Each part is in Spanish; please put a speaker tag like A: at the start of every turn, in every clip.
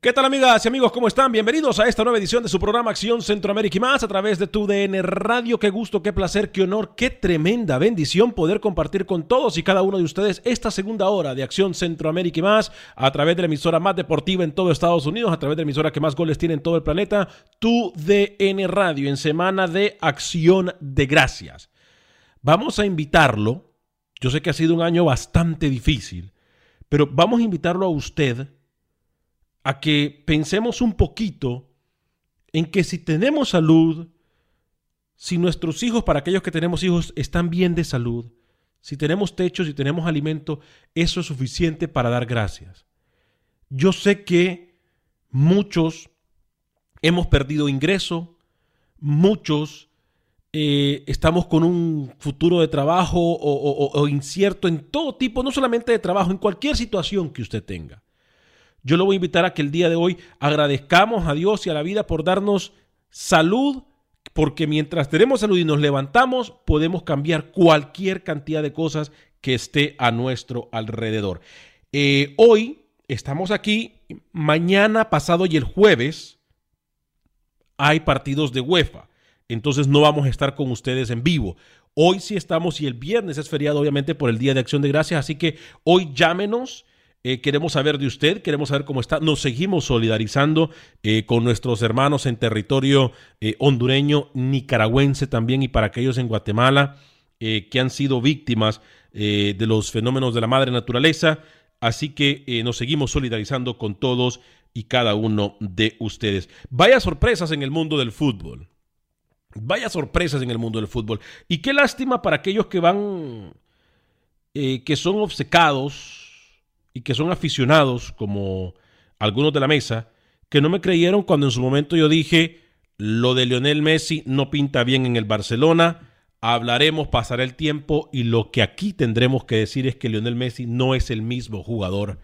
A: ¿Qué tal amigas y amigos? ¿Cómo están? Bienvenidos a esta nueva edición de su programa Acción Centroamérica y más a través de tu DN Radio. Qué gusto, qué placer, qué honor, qué tremenda bendición poder compartir con todos y cada uno de ustedes esta segunda hora de Acción Centroamérica y más a través de la emisora más deportiva en todo Estados Unidos, a través de la emisora que más goles tiene en todo el planeta, tu DN Radio, en semana de Acción de Gracias. Vamos a invitarlo, yo sé que ha sido un año bastante difícil, pero vamos a invitarlo a usted a que pensemos un poquito en que si tenemos salud, si nuestros hijos, para aquellos que tenemos hijos, están bien de salud, si tenemos techo, si tenemos alimento, eso es suficiente para dar gracias. Yo sé que muchos hemos perdido ingreso, muchos eh, estamos con un futuro de trabajo o, incierto en todo tipo, no solamente de trabajo, en cualquier situación que usted tenga. Yo lo voy a invitar a que el día de hoy agradezcamos a Dios y a la vida por darnos salud, porque mientras tenemos salud y nos levantamos, podemos cambiar cualquier cantidad de cosas que esté a nuestro alrededor. Eh, hoy estamos aquí, mañana, pasado y el jueves hay partidos de UEFA, entonces no vamos a estar con ustedes en vivo. Hoy sí estamos y el viernes es feriado obviamente por el Día de Acción de Gracias, así que hoy llámenos eh, queremos saber de usted, queremos saber cómo está. Nos seguimos solidarizando eh, con nuestros hermanos en territorio eh, hondureño, nicaragüense también y para aquellos en Guatemala que han sido víctimas de los fenómenos de la madre naturaleza. Así que nos seguimos solidarizando con todos y cada uno de ustedes. Vaya sorpresas en el mundo del fútbol. Vaya sorpresas en el mundo del fútbol. Y qué lástima para aquellos que van, que son obcecados y que son aficionados, como algunos de la mesa, que no me creyeron cuando en su momento yo dije, lo de Lionel Messi no pinta bien en el Barcelona, hablaremos, pasará el tiempo y lo que aquí tendremos que decir es que Lionel Messi no es el mismo jugador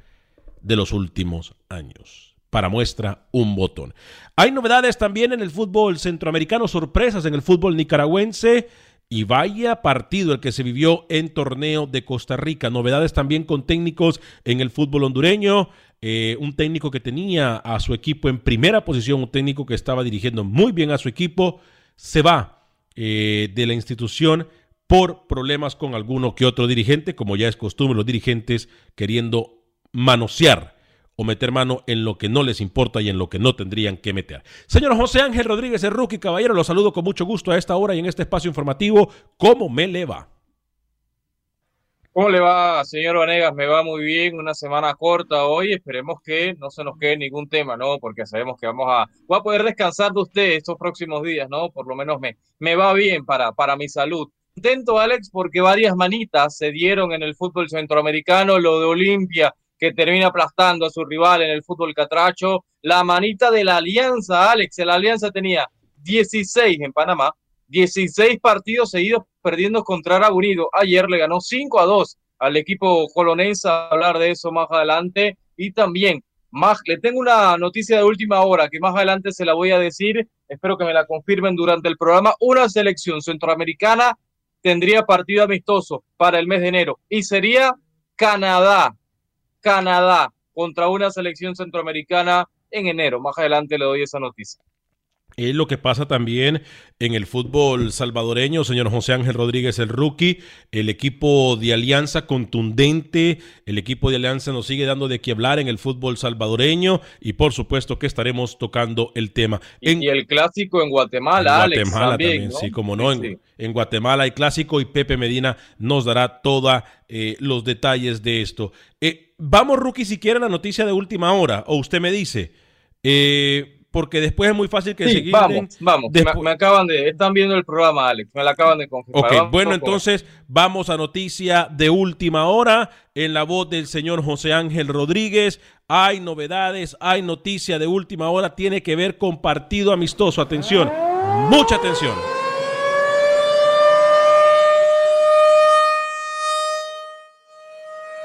A: de los últimos años. Para muestra, un botón. Hay novedades también en el fútbol centroamericano, sorpresas en el fútbol nicaragüense. Y vaya partido el que se vivió en torneo de Costa Rica. Novedades también con técnicos en el fútbol hondureño. Eh, un técnico que tenía a su equipo en primera posición, un técnico que estaba dirigiendo muy bien a su equipo, se va eh, de la institución por problemas con alguno que otro dirigente, como ya es costumbre, los dirigentes queriendo manosear o meter mano en lo que no les importa y en lo que no tendrían que meter. Señor José Ángel Rodríguez, el rookie caballero, lo saludo con mucho gusto a esta hora y en este espacio informativo. ¿Cómo me le va?
B: ¿Cómo le va, señor Vanegas? Me va muy bien, una semana corta hoy. Esperemos que no se nos quede ningún tema, ¿no? Porque sabemos que vamos a, voy a poder descansar de usted estos próximos días, ¿no? Por lo menos me, me va bien para, para mi salud. Contento, Alex, porque varias manitas se dieron en el fútbol centroamericano, lo de Olimpia, que termina aplastando a su rival en el fútbol catracho, la manita de la Alianza, Alex, la Alianza tenía 16 en Panamá, 16 partidos seguidos perdiendo contra Árabe Unido. Ayer le ganó 5 a 2 al equipo colonense, a hablar de eso más adelante. Y también, más, le tengo una noticia de última hora que más adelante se la voy a decir. Espero que me la confirmen durante el programa. Una selección centroamericana tendría partido amistoso para el mes de enero y sería Canadá. Canadá contra una selección centroamericana en enero. Más adelante le doy esa noticia.
A: Es lo que pasa también en el fútbol salvadoreño, señor José Ángel Rodríguez, el rookie, el equipo de Alianza contundente, el equipo de Alianza nos sigue dando de qué hablar en el fútbol salvadoreño y por supuesto que estaremos tocando el tema.
B: y el clásico en Guatemala,
A: en Guatemala también, sí, como no, En, Guatemala hay clásico y Pepe Medina nos dará todos eh, los detalles de esto. Eh, vamos, rookie, si quiere la noticia de última hora, o usted me dice. Eh, porque después es muy fácil que
B: sí, Vamos, vamos. Me, acaban de. Están viendo el programa, Alex. Me la acaban de confirmar.
A: Ok, bueno, entonces vamos a noticia de última hora en la voz del señor José Ángel Rodríguez. Hay novedades, hay noticia de última hora. Tiene que ver con partido amistoso. Atención, mucha atención.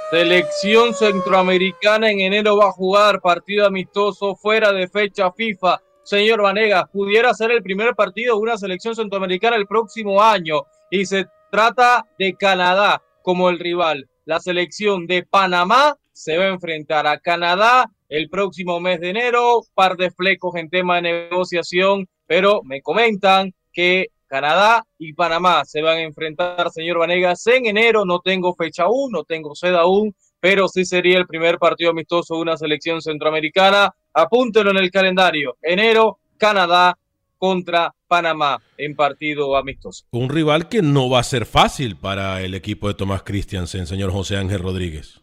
B: Selección centroamericana en enero va a jugar partido amistoso fuera de fecha FIFA. Señor Vanegas, pudiera ser el primer partido de una selección centroamericana el próximo año y se trata de Canadá como el rival. La selección de Panamá se va a enfrentar a Canadá el próximo mes de enero. Par de flecos en tema de negociación, pero me comentan que Canadá y Panamá se van a enfrentar, señor Vanegas, en enero. No tengo fecha aún, no tengo sede aún, pero sí sería el primer partido amistoso de una selección centroamericana. Apúntelo en el calendario. Enero, Canadá contra Panamá en partido amistoso.
A: Un rival que no va a ser fácil para el equipo de Tomás Christiansen, señor José Ángel Rodríguez.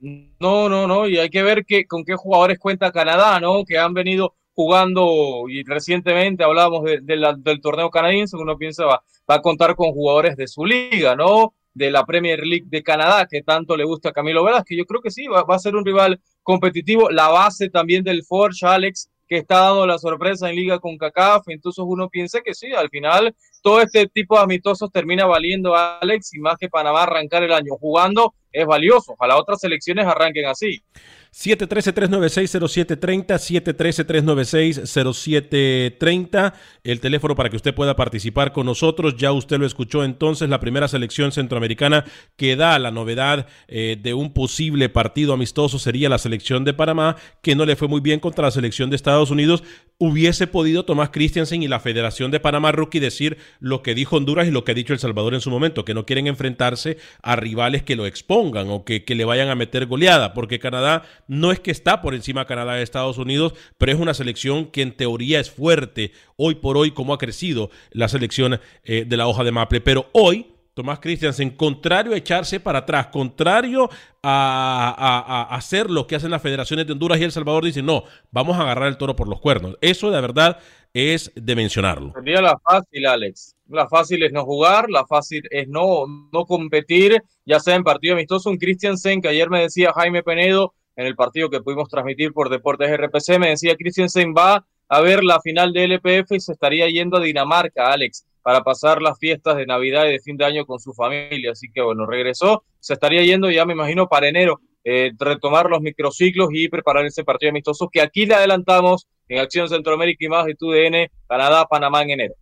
B: No, no, no, y hay que ver que, con qué jugadores cuenta Canadá, ¿no? Que han venido jugando y recientemente hablábamos del torneo canadiense, uno piensa va, va, a contar con jugadores de su liga, ¿no? De la Premier League de Canadá, que tanto le gusta a Camilo que Yo creo que sí, va, va, a ser un rival competitivo. La base también del Forge, Alex, que está dando la sorpresa en liga con CACAF. Entonces uno piensa que sí, al final todo este tipo de amistosos termina valiendo a Alex y más que Panamá arrancar el año jugando es valioso. Ojalá otras selecciones arranquen así.
A: 713-396-0730, 713-396-0730, el teléfono para que usted pueda participar con nosotros. Ya usted lo escuchó entonces, la primera selección centroamericana que da la novedad eh, de un posible partido amistoso sería la selección de Panamá, que no le fue muy bien contra la selección de Estados Unidos. Hubiese podido Tomás Christiansen y la Federación de Panamá Rookie decir lo que dijo Honduras y lo que ha dicho El Salvador en su momento, que no quieren enfrentarse a rivales que lo expongan o que, que le vayan a meter goleada, porque Canadá no es que está por encima Canadá de Estados Unidos, pero es una selección que en teoría es fuerte hoy por hoy, como ha crecido la selección eh, de la hoja de Maple. Pero hoy, Tomás Christiansen, contrario a echarse para atrás, contrario a, hacer lo que hacen las federaciones de Honduras y El Salvador, dice, no, vamos a agarrar el toro por los cuernos. Eso de verdad es de mencionarlo.
B: Sería la fácil, Alex. La fácil es no jugar, la fácil es no, no competir, ya sea en partido amistoso. Un Christiansen que ayer me decía Jaime Penedo, en el partido que pudimos transmitir por Deportes RPC. Me decía Christiansen va a ver la final de LPF y se estaría yendo a Dinamarca, Alex, para pasar las fiestas de Navidad y de fin de año con su familia. Así que bueno, regresó, se estaría yendo ya me imagino para enero, eh, retomar los microciclos y preparar ese partido amistoso que aquí le adelantamos en Acción Centroamérica y más de TUDN, Canadá, Panamá en enero.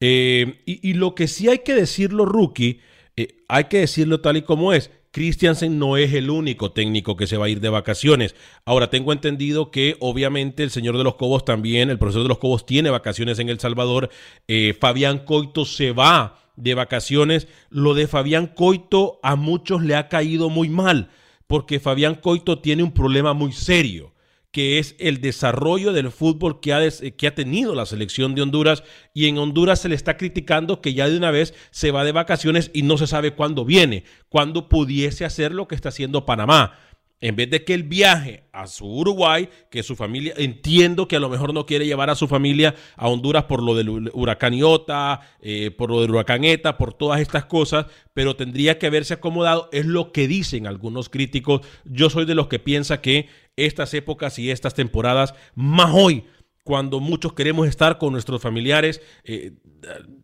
A: Eh, y, lo que sí hay que decirlo, rookie, eh, hay que decirlo tal y como es Christiansen no es el único técnico que se va a ir de vacaciones. Ahora, tengo entendido que obviamente el señor de los Cobos también, el profesor de los Cobos tiene vacaciones en El Salvador. Eh, Fabián Coito se va de vacaciones. Lo de Fabián Coito a muchos le ha caído muy mal, porque Fabián Coito tiene un problema muy serio que es el desarrollo del fútbol que ha, que ha tenido la selección de Honduras. Y en Honduras se le está criticando que ya de una vez se va de vacaciones y no se sabe cuándo viene, cuándo pudiese hacer lo que está haciendo Panamá en vez de que él viaje a su Uruguay, que su familia, entiendo que a lo mejor no quiere llevar a su familia a Honduras por lo del huracán Iota, eh, por lo del huracán Eta, por todas estas cosas, pero tendría que haberse acomodado, es lo que dicen algunos críticos. Yo soy de los que piensa que estas épocas y estas temporadas, más hoy, cuando muchos queremos estar con nuestros familiares, eh,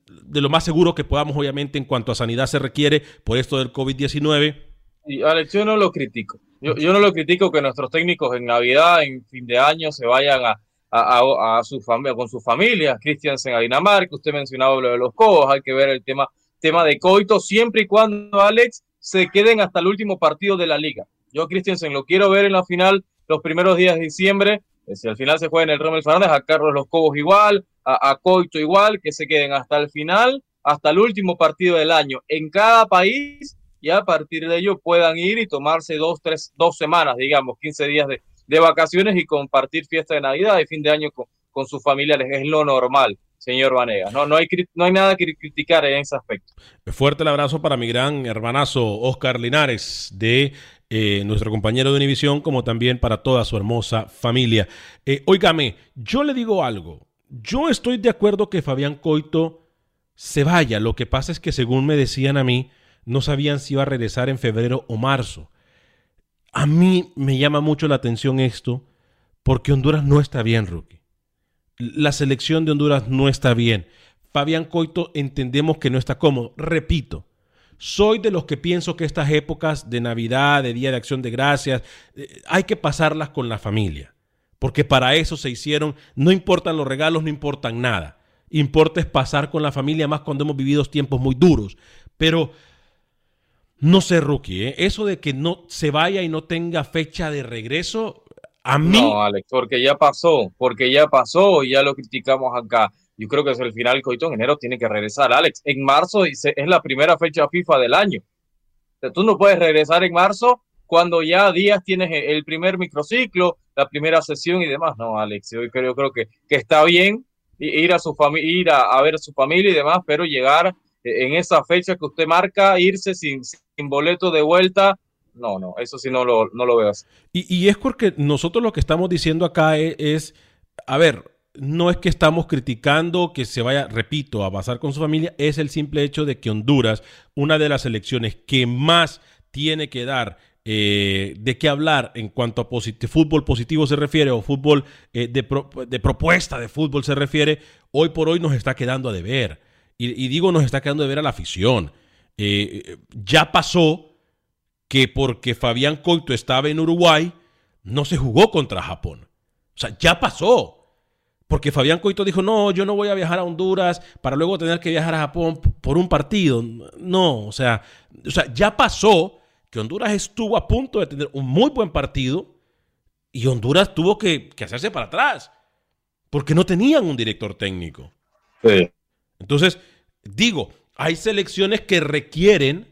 A: de lo más seguro que podamos, obviamente, en cuanto a sanidad se requiere por esto del COVID-19.
B: Y Alex, yo no lo critico yo, yo, no lo critico que nuestros técnicos en Navidad, en fin de año, se vayan a, a, su familia, con sus familias, Christiansen a Dinamarca, usted mencionaba lo de los cobos, hay que ver el tema, tema de coito, siempre y cuando, Alex, se queden hasta el último partido de la liga. Yo Christiansen lo quiero ver en la final los primeros días de diciembre, eh, si al final se juega en el Rommel Fernández, a Carlos Los Cobos igual, a, a Coito igual, que se queden hasta el final, hasta el último partido del año. En cada país y a partir de ello puedan ir y tomarse dos, tres, dos semanas, digamos, 15 días de, de vacaciones y compartir fiesta de Navidad y fin de año con, con sus familiares. Es lo normal, señor Vanegas. No, no, hay, no hay nada que criticar en ese aspecto.
A: Fuerte el abrazo para mi gran hermanazo Oscar Linares de eh, nuestro compañero de Univisión, como también para toda su hermosa familia. Eh, yo le digo algo. Yo estoy de acuerdo que Fabián Coito se vaya. Lo que pasa es que según me decían a mí, no sabían si iba a regresar en febrero o marzo. A mí me llama mucho la atención esto porque Honduras no está bien, rookie. La selección de Honduras no está bien. Fabián Coito entendemos que no está cómodo. Repito, soy de los que pienso que estas épocas de Navidad, de Día de Acción de Gracias, eh, hay que pasarlas con la familia. Porque para eso se hicieron, no importan los regalos, no importan nada. Importa es pasar con la familia, más cuando hemos vivido tiempos muy duros. Pero no sé, rookie, ¿eh? eso de que no se vaya y no tenga fecha de regreso, a mí.
B: No, Alex, porque ya pasó, porque ya pasó y ya lo criticamos acá. Yo creo que es el final Coito en enero tiene que regresar. Alex, en marzo es la primera fecha FIFA del año. tú no puedes regresar en marzo cuando ya días tienes el primer microciclo, la primera sesión y demás. No, Alex, yo creo, creo que, está bien ir a su familia, ir a ver a su familia y demás, pero llegar en esa fecha que usted marca, irse sin, sin boleto de vuelta, no, no, eso sí no lo, no lo veo así.
A: Y, es porque nosotros lo que estamos diciendo acá es, es, a ver, no es que estamos criticando que se vaya, repito, a pasar con su familia, es el simple hecho de que Honduras, una de las elecciones que más tiene que dar eh, de qué hablar en cuanto a fútbol positivo se refiere o fútbol eh, de, pro de propuesta de fútbol se refiere, hoy por hoy nos está quedando a deber y, digo nos está quedando de ver a la afición. Eh, ya pasó que porque Fabián Coito estaba en Uruguay, no se jugó contra Japón. O sea, ya pasó. Porque Fabián Coito dijo, no, yo no voy a viajar a Honduras para luego tener que viajar a Japón por un partido. No, o sea, o sea, ya pasó que Honduras estuvo a punto de tener un muy buen partido y Honduras tuvo que, que hacerse para atrás porque no tenían un director técnico. Sí. Entonces, digo, hay selecciones que requieren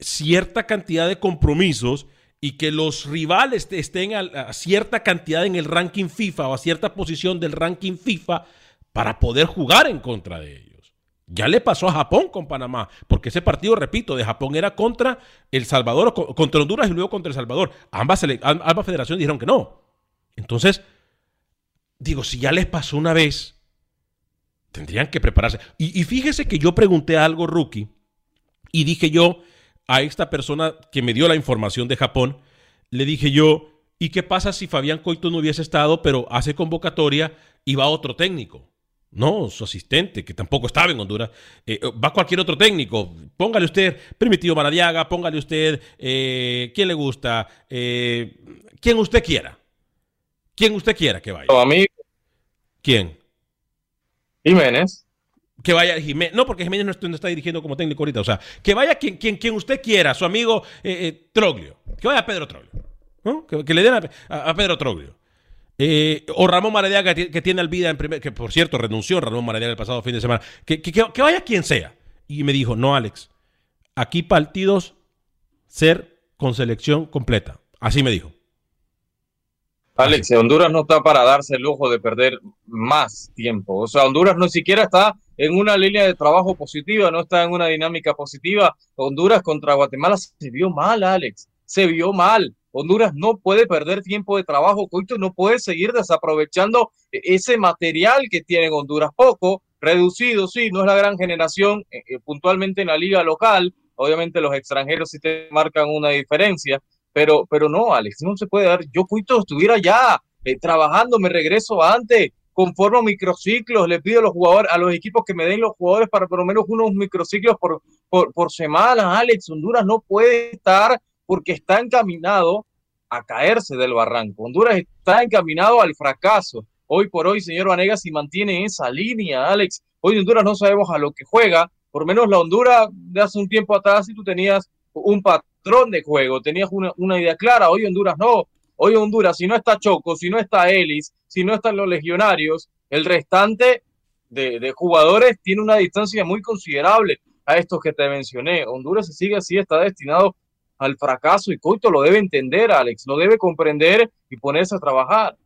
A: cierta cantidad de compromisos y que los rivales estén a, cierta cantidad en el ranking FIFA o a cierta posición del ranking FIFA para poder jugar en contra de ellos. Ya le pasó a Japón con Panamá, porque ese partido, repito, de Japón era contra El Salvador, contra Honduras y luego contra El Salvador. Ambas, ambas federaciones dijeron que no. Entonces, digo, si ya les pasó una vez, Tendrían que prepararse. Y, fíjese que yo pregunté algo, rookie, y dije yo a esta persona que me dio la información de Japón, le dije yo, ¿y qué pasa si Fabián Coito no hubiese estado, pero hace convocatoria y va otro técnico? No, su asistente, que tampoco estaba en Honduras. Eh, va cualquier otro técnico. Póngale usted Primitivo Maradiaga, póngale usted eh, quién le gusta, eh, quien usted quiera. Quien usted quiera que vaya.
B: A mí.
A: ¿Quién?
B: Jiménez.
A: Que vaya Jiménez. No, porque Jiménez no está, dirigiendo como técnico ahorita. O sea, que vaya quien, quien, quien usted quiera, su amigo eh, eh, Troglio. Que vaya Pedro Troglio. Que, le den a, Pedro Troglio. Eh, o Ramón Maradiaga, que, tiene al vida en primer. Que por cierto renunció Ramón Maradiaga el pasado fin de semana. Que, que vaya quien sea. Y me dijo, no, Alex. Aquí partidos ser con selección completa. Así me dijo.
B: Alex, Honduras no está para darse el lujo de perder más tiempo. O sea, Honduras no siquiera está en una línea de trabajo positiva, no está en una dinámica positiva. Honduras contra Guatemala se vio mal, Alex. Se vio mal. Honduras no puede perder tiempo de trabajo. Coito no puede seguir desaprovechando ese material que tiene Honduras. Poco, reducido, sí, no es la gran generación eh, eh, puntualmente en la liga local. Obviamente los extranjeros sí te marcan una diferencia, pero, pero no, Alex, no se puede dar. Yo, Cuito, estuviera ya eh, trabajando, me regreso antes, conformo microciclos, le pido a los jugadores, a los equipos que me den los jugadores para por lo menos unos microciclos por, por, por semana. Alex, Honduras no puede estar porque está encaminado a caerse del barranco. Honduras está encaminado al fracaso. Hoy por hoy, señor Vanegas, si mantiene esa línea, Alex, hoy Honduras no sabemos a lo que juega. Por menos la Honduras de hace un tiempo atrás, si tú tenías un patrón de juego, tenías una, idea clara. Hoy Honduras no. Hoy Honduras, si no está Choco, si no está Ellis, si no están los legionarios, el restante de, de, jugadores tiene una distancia muy considerable a estos que te mencioné. Honduras se sigue así, está destinado al fracaso y Coito lo debe entender, Alex, lo debe comprender y ponerse a trabajar.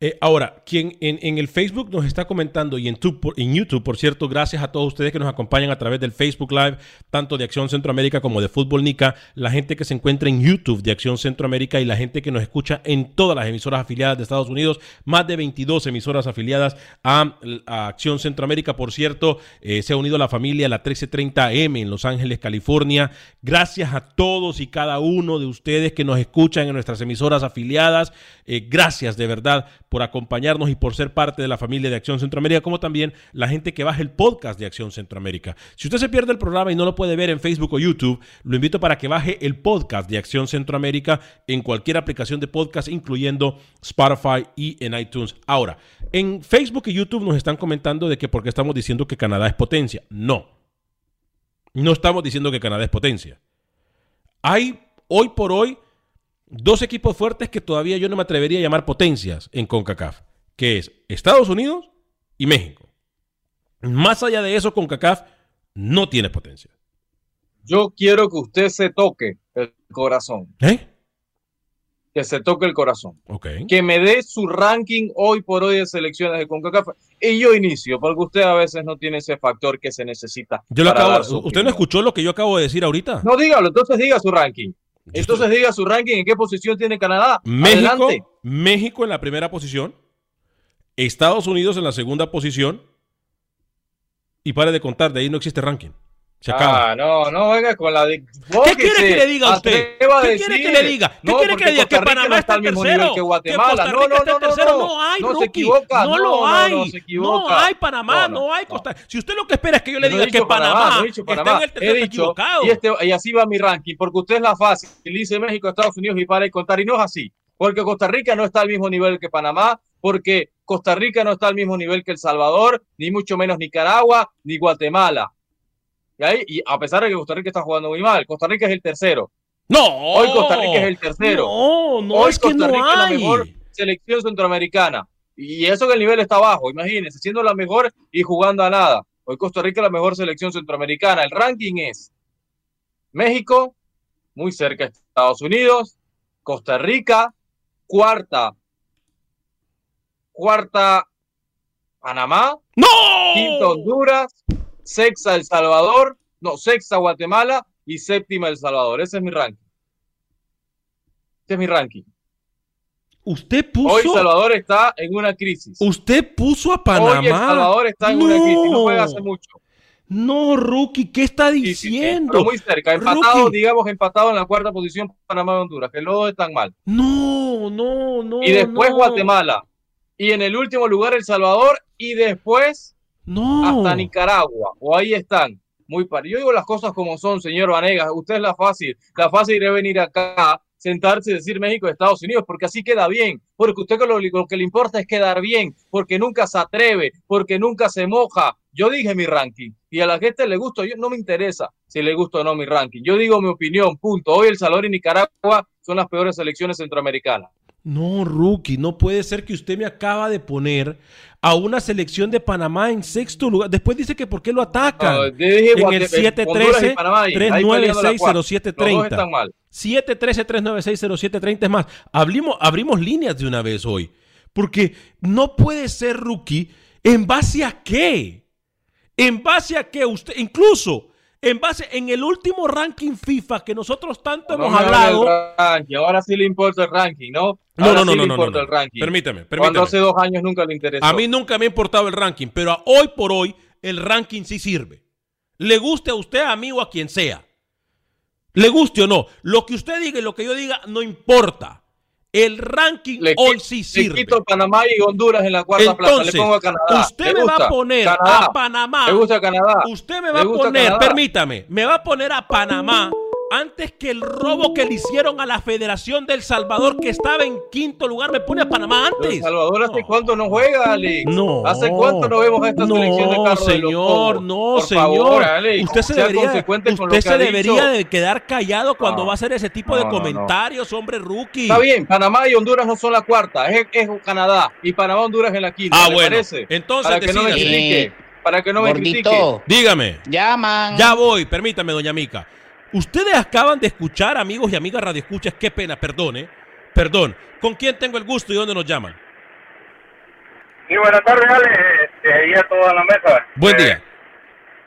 A: Eh, ahora, quien en, el Facebook nos está comentando y en, YouTube, por cierto, gracias a todos ustedes que nos acompañan a través del Facebook Live, tanto de Acción Centroamérica como de Fútbol Nica, la gente que se encuentra en YouTube de Acción Centroamérica y la gente que nos escucha en todas las emisoras afiliadas de Estados Unidos, más de 22 emisoras afiliadas a, Acción Centroamérica. Por cierto, eh, se ha unido la familia la 1330M en Los Ángeles, California. Gracias a todos y cada uno de ustedes que nos escuchan en nuestras emisoras afiliadas. Eh, gracias de verdad por acompañarnos y por ser parte de la familia de Acción Centroamérica, como también la gente que baja el podcast de Acción Centroamérica. Si usted se pierde el programa y no lo puede ver en Facebook o YouTube, lo invito para que baje el podcast de Acción Centroamérica en cualquier aplicación de podcast, incluyendo Spotify y en iTunes. Ahora, en Facebook y YouTube nos están comentando de que porque estamos diciendo que Canadá es potencia. No. No estamos diciendo que Canadá es potencia. Hay hoy por hoy dos equipos fuertes que todavía yo no me atrevería a llamar potencias en CONCACAF, que es Estados Unidos y México. Más allá de eso, CONCACAF no tiene potencia.
B: Yo quiero que usted se toque el corazón.
A: ¿Eh?
B: Que se toque el corazón.
A: Ok.
B: Que me dé su ranking hoy por hoy de selecciones de CONCACAF. Y yo inicio, porque usted a veces no tiene ese factor que se necesita.
A: Yo lo acabo, ¿Usted no escuchó lo que yo acabo de decir ahorita?
B: No, dígalo, entonces diga su ranking. Entonces diga su ranking, ¿en qué posición tiene Canadá?
A: México, México en la primera posición, Estados Unidos en la segunda posición, y pare de contar, de ahí no existe ranking. Se acaba.
B: Ah, no, no, venga con la de...
A: ¿Qué quiere que le diga a usted? ¿Qué quiere que le diga? ¿Qué quiere que le diga? Que Panamá está, al mismo tercero.
B: Que Guatemala.
A: no, no, no, no,
B: no,
A: hay,
B: no se equivoca.
A: No, lo hay. No, hay Panamá, no, hay Costa Si usted lo que espera es que yo le diga que Panamá, está en el tercero equivocado.
B: Y, este, y así va mi ranking, porque usted es la fácil. Dice México, Estados Unidos y para de contar. Y no es así. Porque Costa Rica no está al mismo nivel que Panamá, porque Costa Rica no está al mismo nivel que El Salvador, ni mucho menos Nicaragua, ni Guatemala. Y, ahí, y a pesar de que Costa Rica está jugando muy mal, Costa Rica es el tercero.
A: No.
B: Hoy Costa Rica es el tercero.
A: No, no
B: Hoy
A: es
B: Costa
A: que no
B: Rica
A: hay.
B: es la mejor selección centroamericana. Y eso que el nivel está bajo, imagínense, siendo la mejor y jugando a nada. Hoy Costa Rica es la mejor selección centroamericana. El ranking es México, muy cerca de Estados Unidos, Costa Rica, cuarta, cuarta Panamá,
A: ¡No!
B: quinta Honduras, sexta El Salvador, no, sexta Guatemala y séptima El Salvador. Ese es mi ranking. Ese es mi ranking.
A: Usted puso.
B: Hoy Salvador está en una crisis.
A: Usted puso a Panamá.
B: Hoy El Salvador está en
A: no.
B: una crisis. No juega hace mucho.
A: No, Rookie, ¿qué está
B: Sí, sí, sí,
A: diciendo?
B: pero muy cerca. Empatado,
A: Rookie.
B: digamos, empatado en la cuarta posición Panamá y Honduras, que los dos están mal.
A: No, no, no.
B: y después
A: no.
B: Guatemala. Y en el último lugar El Salvador. Y después
A: No.
B: hasta Nicaragua. O ahí están. Muy par. Yo digo las cosas como son, señor Vanegas. Usted es la fácil. La fácil es venir acá, sentarse y decir México Estados Unidos, porque así queda bien. Porque usted lo, lo que le importa es quedar bien, porque nunca se atreve, porque nunca se moja. Yo dije mi ranking y a la gente le gusta, yo no me interesa si le gusta o no mi ranking. Yo digo mi opinión, punto. Hoy El Salvador y Nicaragua son las peores selecciones centroamericanas.
A: No, rookie, no puede ser que usted me acaba de poner a una selección de Panamá en sexto lugar. Después dice que por qué lo atacan.
B: Dije
A: en el
B: Honduras y Panamá ahí, ahí peleando la cuarta. Los dos
A: 713-0730.
B: están mal.
A: 713-396-0730 es más. Abrimos, abrimos líneas de una vez hoy. Porque no puede ser rookie. ¿En base a qué? ¿En base a qué? Usted, incluso, en base en el último ranking FIFA que nosotros tanto
B: No
A: hemos hablado.
B: ranking, Ahora sí le importa el ranking, ¿no?
A: No, no, no,
B: sí
A: no,
B: le
A: no,
B: el ranking.
A: Permítame,
B: Cuando
A: permítame.
B: hace dos años nunca le interesó.
A: A mí nunca me ha importado el ranking, pero a hoy por hoy el ranking sí sirve. Le guste a usted, a mí o a quien sea. Le guste o no. Lo que usted diga y lo que yo diga no importa. El ranking
B: le,
A: hoy sí
B: le
A: sirve.
B: quito Panamá y Honduras en la cuarta plaza.
A: Entonces,
B: Le pongo a Canadá.
A: usted
B: ¿Le
A: me va a poner
B: Canadá.
A: a Panamá.
B: ¿Le gusta Canadá?
A: Usted me va
B: ¿Le
A: a poner,
B: Canadá?
A: permítame, me va a poner a Panamá antes que el robo que le hicieron a la Federación del Salvador, que estaba en quinto lugar, me pone a Panamá
B: El
A: antes.
B: Salvador, ¿hace
A: No.
B: cuánto no juega, Alex?
A: No.
B: ¿Hace cuánto no vemos a esta
A: no,
B: selección de Carlos de los
A: señor, no,
B: Por
A: señor.
B: favor, Alex,
A: usted se debería, usted
B: que
A: se debería de quedar callado cuando
B: No.
A: va a hacer ese tipo de
B: No, no, no.
A: comentarios, hombre rookie.
B: Está bien, Panamá y Honduras no son la cuarta, es, es Canadá. Y Panamá Honduras en la quinta.
A: Ah,
B: ¿le
A: bueno.
B: parece?
A: Entonces,
B: para que no me critique. Para que no me critique.
C: Gordito,
A: Dígame.
C: llaman.
A: Ya voy, permítame, doña Mica. Ustedes acaban de escuchar, amigos y amigas radioescuchas, qué pena, perdone, perdón. ¿Con quién tengo el gusto y dónde nos llaman?
D: Sí, buenas tardes, Ale. Este, a toda la mesa.
A: Buen
D: Eh,
A: día.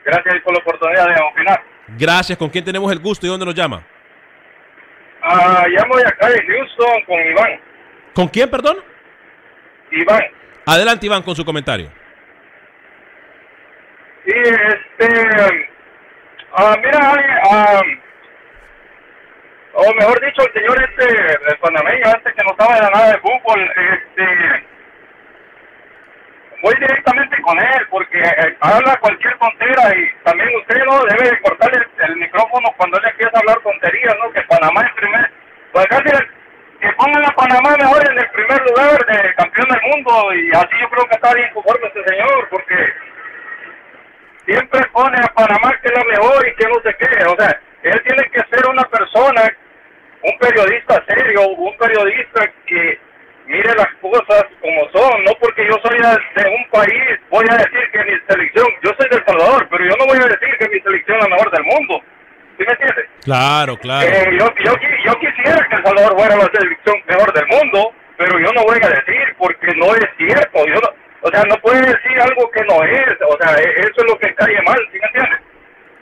D: Gracias por la oportunidad de opinar.
A: Gracias, ¿con quién tenemos el gusto y dónde nos llama?
D: Ah, llamo de acá de Houston con Iván.
A: ¿Con quién, perdón?
D: Iván.
A: Adelante, Iván, con su comentario.
D: Sí, este. Ah, mira, ah, o mejor dicho, el señor este, el panameño, este que no sabe de nada de fútbol, este. Voy directamente con él porque eh, habla cualquier tontera y también usted no debe de cortarle el, el micrófono cuando él empieza a hablar tonterías, ¿no? Que Panamá es primer. Pues casi que pongan a Panamá mejor en el primer lugar de campeón del mundo y así yo creo que está bien conforme este señor porque siempre pone a Panamá que es la mejor y que no sé qué. O sea, él tiene que ser una persona, un periodista serio, un periodista que mire las cosas como son. No porque yo soy de, un país voy a decir que mi selección, yo soy del Salvador, pero yo no voy a decir que mi selección es la mejor del mundo. ¿Sí me entiendes?
A: Claro, claro.
D: Eh, yo, yo, yo quisiera que El Salvador fuera la selección mejor del mundo, pero yo no voy a decir porque no es cierto. Yo no- o sea, no puede decir algo que no es. O sea, e- eso es lo que cae mal, ¿sí me entiendes?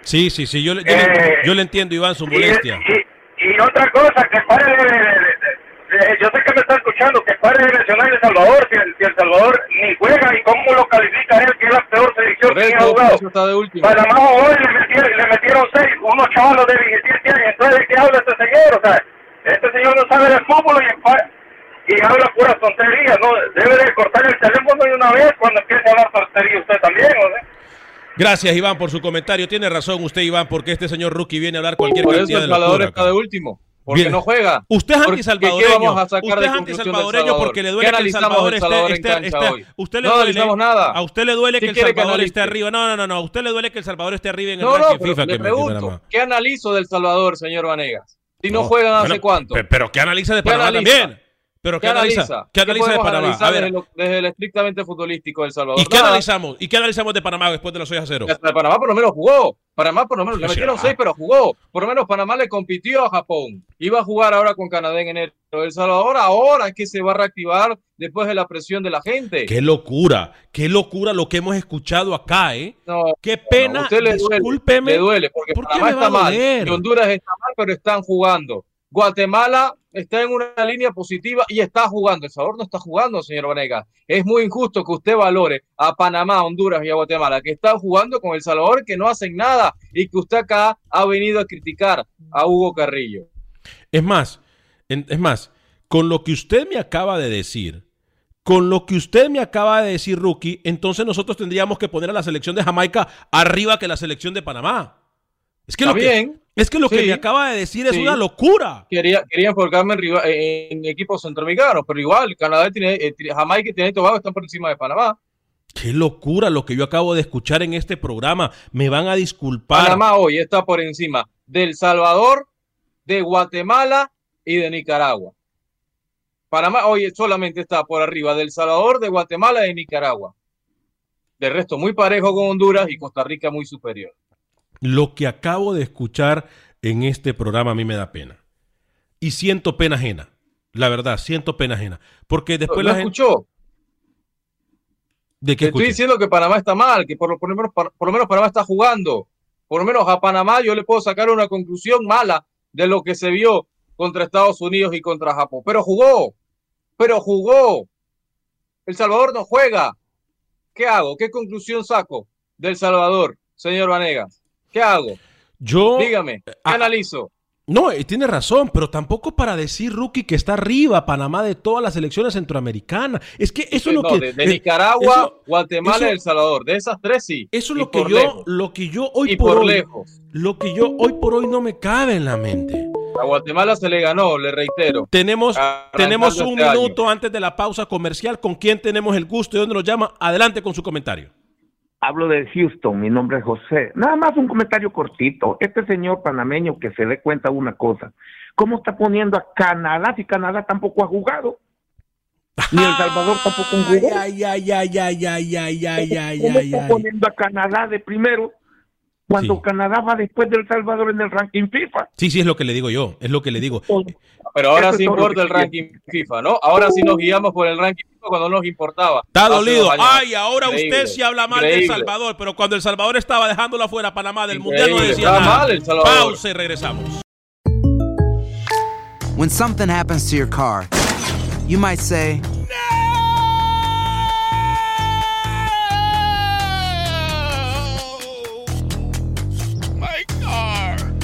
A: Sí, sí, sí, yo, le- yo, le,
D: Eh,
A: yo le entiendo, Iván, su molestia.
D: y, y otra cosa, que pare de, de- de- de- yo sé que me está escuchando, que pare de mencionar El Salvador, si el, si El Salvador ni juega y cómo lo califica él, que es la peor selección que ha
B: Correcto,
D: jugado.
B: eso está de último.
D: Panamá hoy le metieron, le metieron seis, unos chavalos de 17 años. Entonces, ¿de qué habla este señor? O sea, este señor no sabe de fútbol y, y habla puras tonterías, ¿no? Debe de cortar el teléfono de una vez cuando empiece a hablar tonterías usted también, ¿o sea?
A: Gracias, Iván, por su comentario. Tiene razón usted, Iván, porque este señor Rookie viene a hablar cualquier
B: Por eso
A: cantidad de
B: El Salvador está de último. Porque
A: Bien.
B: no juega.
A: Usted es antisalvadoreño.
B: ¿qué vamos a sacar
A: usted es antisalvadoreño
B: Salvador?
A: porque le
B: ¿Qué
A: duele que El Salvador
B: Salvador
A: esté- esté- usted le
B: No
A: duele,
B: analizamos nada.
A: A usted le duele
B: ¿Qué
A: que El
B: quiere que
A: Salvador esté arriba. No, no, no, no. A usted le duele que El Salvador esté arriba en el
B: No, no,
A: ranking
B: pero
A: FIFA
B: le
A: que
B: pregunto. ¿qué analizo del Salvador, señor Vanegas? Si no,
A: No,
B: juegan hace
A: bueno,
B: cuánto.
A: pe- Pero ¿qué analiza de
B: ¿Qué
A: Panamá
B: analiza?
A: también? ¿Pero qué,
B: ¿Qué
A: analiza?
B: analiza?
A: ¿Qué analiza de
B: podemos
A: Panamá? A ver,
B: desde, lo, desde el estrictamente futbolístico del Salvador?
A: ¿y qué
B: Nada.
A: analizamos? ¿Y qué analizamos de Panamá después de la 6 a 0?
B: Hasta Panamá por lo menos jugó. Panamá por lo menos le metieron
A: ah.
B: seis, pero jugó. Por lo menos Panamá le compitió a Japón. Iba a jugar ahora con Canadá en enero. El Salvador ahora es que se va a reactivar después de la presión de la gente.
A: Qué locura, qué locura lo que hemos escuchado acá, ¿eh?
B: No,
A: Qué pena,
B: a usted le duele, le duele, porque
A: ¿Por qué
B: Panamá está mal, y Honduras está mal, pero están jugando. Guatemala está en una línea positiva y está jugando. El Salvador no está jugando, señor Vanegas. Es muy injusto que usted valore a Panamá, Honduras y a Guatemala, que están jugando con El Salvador, que no hacen nada, y que usted acá ha venido a criticar a Hugo Carrillo.
A: Es más, es más, con lo que usted me acaba de decir, con lo que usted me acaba de decir, Rookie, entonces nosotros tendríamos que poner a la selección de Jamaica arriba que la selección de Panamá. Es que
B: Está
A: lo que,
B: bien.
A: es que, lo que me acaba de decir es
B: Sí.
A: una locura.
B: Quería, quería enfocarme en, en equipos centroamericanos, pero igual, Canadá tiene, eh, tiene- Jamaica y Trinidad y Tobago están por encima de Panamá.
A: Qué locura lo que yo acabo de escuchar en este programa. Me van a disculpar.
B: Panamá hoy está por encima del Salvador, de Guatemala y de Nicaragua. Panamá hoy solamente está por arriba del Salvador, de Guatemala y de Nicaragua. De resto, muy parejo con Honduras y Costa Rica muy superior.
A: Lo que acabo de escuchar en este programa a mí me da pena. Y siento pena ajena. La verdad, siento pena ajena. Porque después
B: ¿Lo
A: la gente.
B: escuchó?
A: ¿De qué
B: Te estoy diciendo que Panamá está mal, que por lo, por lo menos, por lo menos Panamá está jugando. Por lo menos a Panamá yo le puedo sacar una conclusión mala de lo que se vio contra Estados Unidos y contra Japón. Pero jugó, pero jugó. El Salvador no juega. ¿Qué hago? ¿Qué conclusión saco del Salvador, señor Vanegas? ¿Qué hago?
A: Yo.
B: Dígame, ¿qué
A: ah,
B: analizo?
A: No, eh, tiene razón, pero tampoco para decir, Rookie, que está arriba Panamá de todas las selecciones centroamericanas. Es que eso es lo
B: No,
A: que.
B: de, de Nicaragua,
A: eso-
B: Guatemala
A: eso-
B: y El Salvador. De esas tres sí.
A: Eso es
B: Y
A: lo que yo,
B: lejos.
A: lo que yo hoy
B: Y
A: por,
B: por
A: hoy,
B: lejos.
A: lo que yo hoy por hoy no me cabe en la mente.
B: A Guatemala se le ganó, le reitero.
A: Tenemos, tenemos un
B: este año.
A: minuto antes de la pausa comercial. ¿Con quién tenemos el gusto y dónde nos llama? Adelante con su comentario.
C: Hablo de Houston, mi nombre es José. Nada más un comentario cortito. Este señor panameño que se dé cuenta de una cosa. ¿Cómo está poniendo a Canadá si Canadá tampoco ha jugado? Ni El Salvador tampoco jugó.
A: Ay, ay, ay, ay, ay, ay, ay, ay,
C: ¿Cómo está poniendo a Canadá de primero cuando
A: Sí.
C: Canadá va después del Salvador en el ranking FIFA?
A: Sí, sí, es lo que le digo yo. Es lo que le digo.
B: Pero ahora
C: Eso
B: sí importa el ranking FIFA, ¿no? Ahora sí nos guiamos por el ranking FIFA cuando no nos importaba.
A: Está dolido. Ay, ahora
B: Increíble,
A: usted sí habla mal de El
B: increíble.
A: Salvador, pero cuando El Salvador estaba dejándolo afuera Panamá del Mundial no
B: Increíble,
A: decía
B: está
A: nada.
B: mal El Salvador.
A: Pausa y regresamos.
E: When something happens to your car, you might say,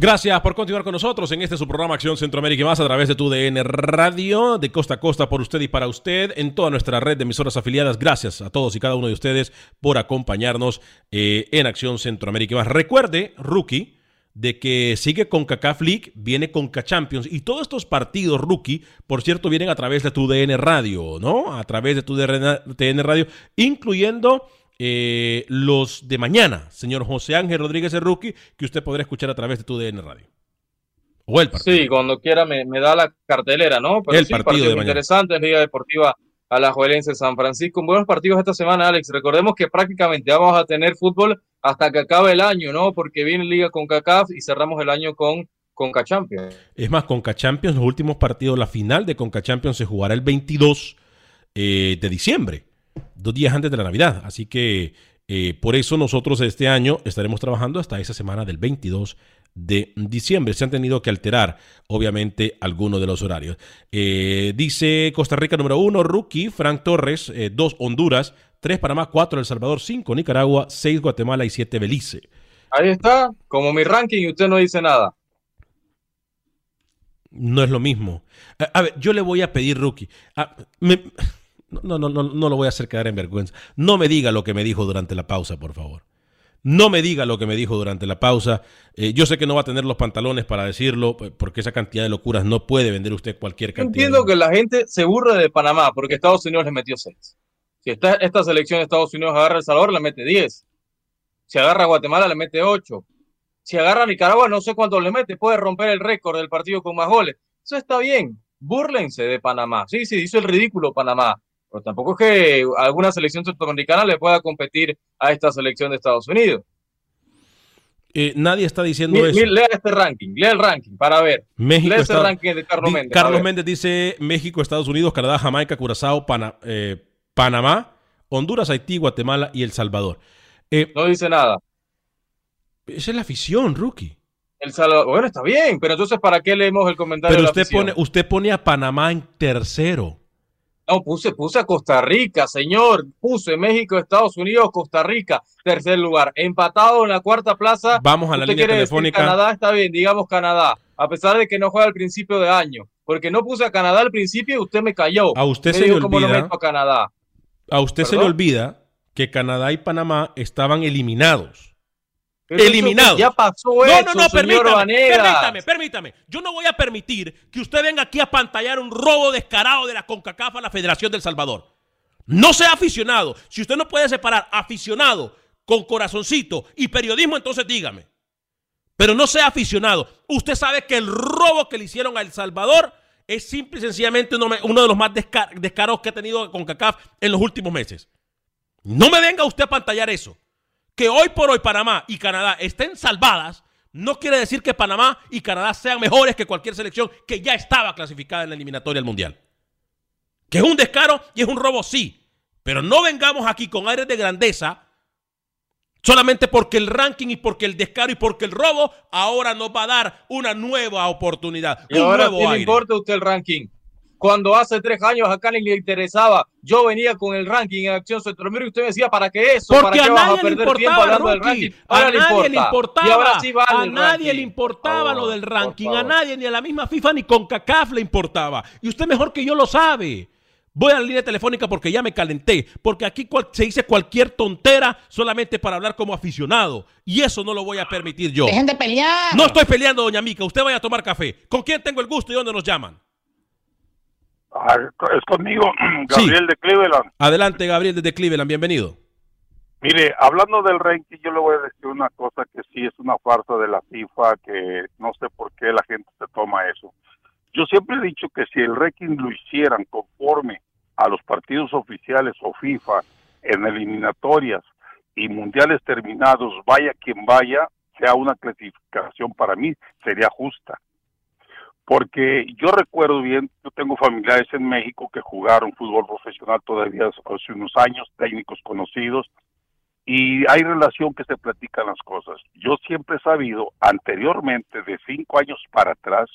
A: Gracias por continuar con nosotros en este su programa Acción Centroamérica y más a través de tu DN Radio, de costa a costa por usted y para usted, en toda nuestra red de emisoras afiliadas. Gracias a todos y cada uno de ustedes por acompañarnos eh, en Acción Centroamérica y más. Recuerde, rookie, de que sigue con CACAF League, viene con Champions y todos estos partidos rookie, por cierto, vienen a través de tu DN Radio, ¿no? A través de tu DN Radio, incluyendo eh, los de mañana, señor José Ángel Rodríguez rookie, que usted podrá escuchar a través de tu DN Radio. O el partido.
B: Sí, cuando quiera me, me da la cartelera, ¿no? Pero
A: El
B: sí,
A: partido
B: partidos
A: de mañana.
B: interesantes, Liga Deportiva Alajuelense San Francisco. Buenos partidos esta semana, Alex. Recordemos que prácticamente vamos a tener fútbol hasta que acabe el año, ¿no? Porque viene Liga con CACAF y cerramos el año con Conca Champions.
A: Es más, Conca Champions, los últimos partidos, la final de Conca Champions se jugará el 22 eh, de diciembre, dos días antes de la Navidad. Así que eh, por eso nosotros este año estaremos trabajando hasta esa semana del 22 de diciembre. Se han tenido que alterar, obviamente, algunos de los horarios. Eh, dice Costa Rica número uno, rookie, Frank Torres, eh, dos Honduras, tres Panamá, cuatro El Salvador, cinco Nicaragua, seis Guatemala y siete Belice.
B: Ahí está, como mi ranking y usted no dice nada.
A: No es lo mismo. A, a ver, yo le voy a pedir, Rookie. a- me- no, no, no, no lo voy a hacer quedar en vergüenza. No me diga lo que me dijo durante la pausa, por favor. No me diga lo que me dijo durante la pausa. Eh, yo sé que no va a tener los pantalones para decirlo, porque esa cantidad de locuras no puede vender usted cualquier cantidad.
B: entiendo que la gente se burla de Panamá porque Estados Unidos le metió seis. Si esta, esta selección de Estados Unidos agarra El Salvador, le mete 10. Si agarra a Guatemala, le mete 8. Si agarra a Nicaragua, no sé cuánto le mete. Puede romper el récord del partido con más goles. Eso está bien. Búrlense de Panamá. Sí, sí, hizo el ridículo Panamá. Pero tampoco es que alguna selección centroamericana le pueda competir a esta selección de Estados Unidos.
A: Eh, nadie está diciendo
B: Mi-
A: eso.
B: mi- lea este ranking, lea el ranking para ver.
A: México
B: lea ese
A: está-
B: ranking de Carlos Méndez.
A: Carlos. Méndez dice México, Estados Unidos, Canadá, Jamaica, Curazao, Pana- eh, Panamá, Honduras, Haití, Guatemala y El Salvador. Eh,
B: No dice nada.
A: esa es la afición, Rookie.
B: El Salvador, bueno, está bien, pero entonces ¿para qué leemos el comentario
A: Pero
B: de la
A: usted pone, usted pone a Panamá en tercero.
B: No, puse, puse a Costa Rica, señor. Puse México, Estados Unidos, Costa Rica, tercer lugar. Empatado en la cuarta plaza.
A: Vamos a la línea telefónica.
B: Canadá está bien, digamos Canadá. A pesar de que no juega al principio de año. porque no puse a Canadá al principio y usted me cayó.
A: A usted
B: Me
A: se le
B: dijo, ¿cómo no
A: olvida.
B: a Canadá?
A: A usted se le olvida que Canadá y Panamá estaban eliminados. Eliminados.
B: ya pasó
A: no,
B: eso,
A: no, no,
B: señor
A: permítame,
B: Vanegas.
A: permítame, permítame. Yo no voy a permitir que usted venga aquí a pantallar un robo descarado de la CONCACAF a la Federación del Salvador. No sea aficionado. Si usted no puede separar aficionado con corazoncito y periodismo, entonces dígame. Pero no sea aficionado. Usted sabe que el robo que le hicieron a El Salvador es simple y sencillamente uno, uno de los más desca- descaros que ha tenido CONCACAF en los últimos meses. No me venga usted a pantallar eso. Que hoy por hoy Panamá y Canadá estén salvadas, no quiere decir que Panamá y Canadá sean mejores que cualquier selección que ya estaba clasificada en la eliminatoria al Mundial. Que es un descaro y es un robo, sí. Pero no vengamos aquí con aires de grandeza solamente porque el ranking y porque el descaro y porque el robo ahora nos va a dar una nueva oportunidad.
B: Y
A: un
B: ahora
A: nuevo
B: ¿qué le
A: aire.
B: importa a usted el ranking? Cuando hace tres años acá ni le interesaba, yo venía con el ranking en Acción Centroamérica y usted me decía, ¿para qué eso?
A: Porque
B: ¿Para
A: a
B: qué vas a
A: nadie le
B: perder tiempo hablando del ranking?
A: A
B: Ahora
A: nadie le
B: importa.
A: importaba.
B: Y ahora sí vale
A: a nadie
B: ranking.
A: le importaba
B: Por
A: lo del ranking. A nadie, ni a la misma FIFA, ni con CACAF le importaba. Y usted mejor que yo lo sabe. Voy a la línea telefónica porque ya me calenté. Porque aquí cual- se dice cualquier tontera solamente para hablar como aficionado. Y eso no lo voy a permitir yo.
F: Dejen de pelear.
A: No estoy peleando, doña Mica. Usted vaya a tomar café. ¿Con quién tengo el gusto y dónde nos llaman?
G: Ah, es conmigo, Gabriel de Cleveland.
A: Adelante, Gabriel, desde Cleveland. Bienvenido.
G: Mire, hablando del ranking, yo le voy a decir una cosa que sí es una farsa de la FIFA, que no sé por qué la gente se toma eso. Yo siempre he dicho que si el ranking lo hicieran conforme a los partidos oficiales o FIFA en eliminatorias y mundiales terminados, vaya quien vaya, sea una clasificación para mí, sería justa. Porque yo recuerdo bien, yo tengo familiares en México que jugaron fútbol profesional todavía hace unos años, técnicos conocidos, y hay relación que se platican las cosas. Yo siempre he sabido, anteriormente, de cinco años para atrás,